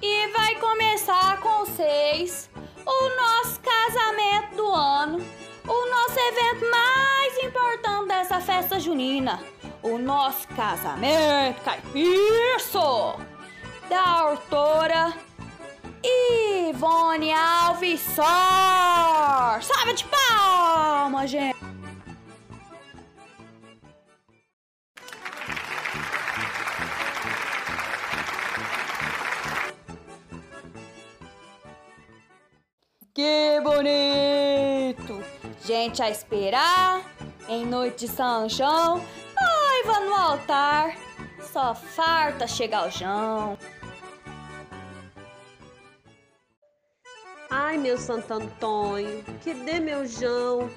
E vai começar com vocês o nosso casamento do ano, o nosso evento mais importante dessa festa junina, o nosso casamento caipirso da autora Ivone Alves Sor. Salve de palmas, gente! Gente a esperar, em noite de São João, noiva no altar, só farta chegar ao João. Ai, meu Santo Antônio, que dê meu João.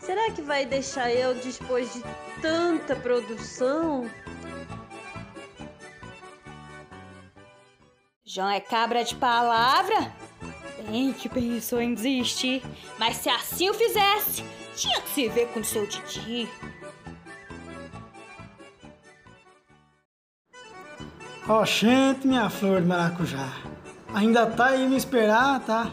Será que vai deixar eu depois de tanta produção? João é cabra de palavra? Que pensou em desistir, mas se assim o fizesse, tinha que se ver com seu Didi. Ó, oh, gente, minha flor de maracujá. Ainda tá aí me esperar, tá?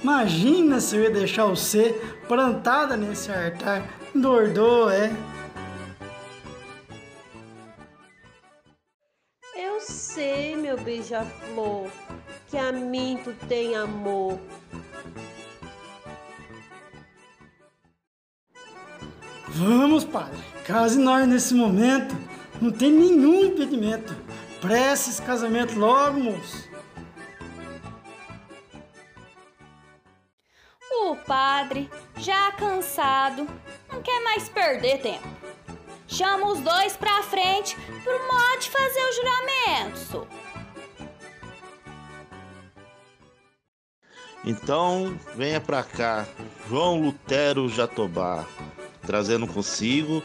Imagina se eu ia deixar você plantada nesse altar. Dordou, é? Eu sei, meu beija-flor, que a mim tu tem amor. Vamos, padre. Case nós nesse momento. Não tem nenhum impedimento. Prece esse casamento logo, moço. O padre, já cansado, não quer mais perder tempo. Chama os dois pra frente pro modo de fazer o juramento. Então, venha pra cá, João Lutero Jatobá, trazendo consigo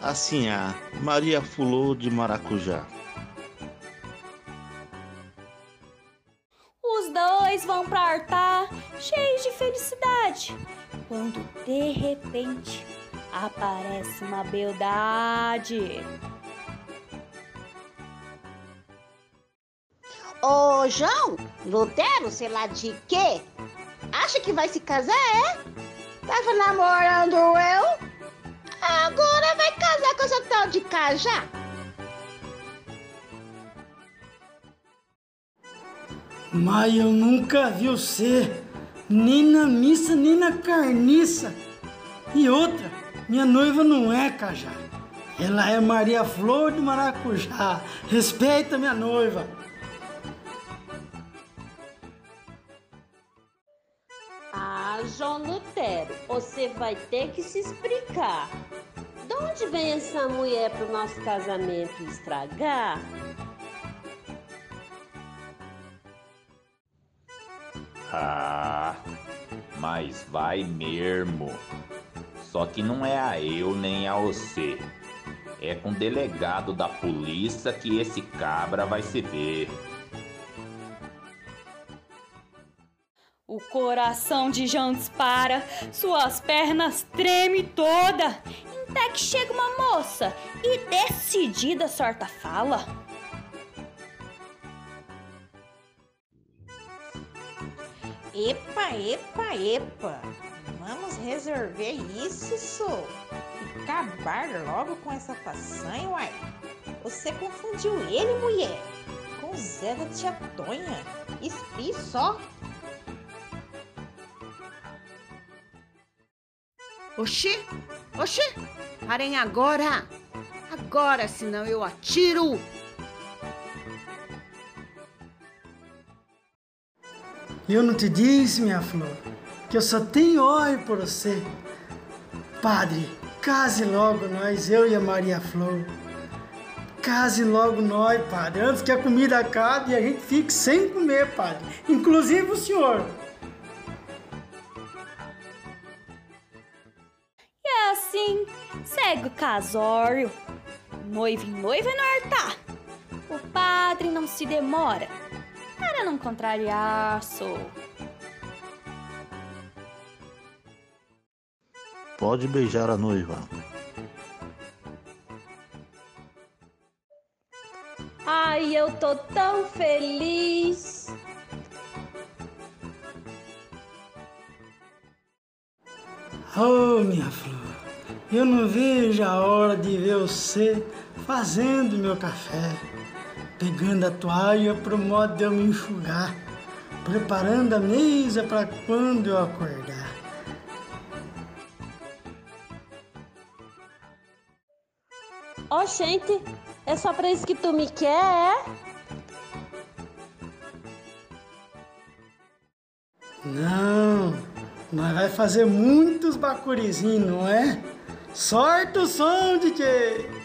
a Sinhá Maria Fulô de Maracujá. dois vão para altar cheios de felicidade, quando de repente aparece uma beldade. Ô, João, Lutero, sei lá de quê? Acha que vai se casar, é? Tava namorando eu? Agora vai casar com essa tal de Cajá? Mas eu nunca vi você, nem na missa, nem na carniça. E outra, minha noiva não é Cajá. Ela é Maria Flor de Maracujá. Respeita minha noiva. João Lutero, você vai ter que se explicar. De onde vem essa mulher pro nosso casamento estragar? Ah, mas vai mesmo. Só que não é a eu nem a você. É com o delegado da polícia que esse cabra vai se ver. Coração de Jean dispara, suas pernas tremem toda. Até que chega uma moça e decidida sorta fala. Epa, epa, epa! Vamos resolver isso, sou. E acabar logo com essa façanha, uai. Você confundiu ele, mulher, com o Zé da tia Tonha. Espi só. Oxi, oxi, parem agora. Agora, senão eu atiro. Eu não te disse, minha flor, que eu só tenho olho por você. Padre, case logo nós, eu e a Maria Flor. Case logo nós, padre, antes que a comida acabe e a gente fique sem comer, padre. Inclusive o senhor. assim, segue o casório. Noivo em noiva é não tá. O padre não se demora, para não contrariar, sou. Pode beijar a noiva. Ai, eu tô tão feliz. Oh, minha flor eu não vejo a hora de ver você fazendo meu café, pegando a toalha pro modo de eu me enxugar, preparando a mesa para quando eu acordar. Ó, oh, gente, é só pra isso que tu me quer, é? Não, nós vai fazer muitos bacurizinhos, não é? Sorte o som, DJ!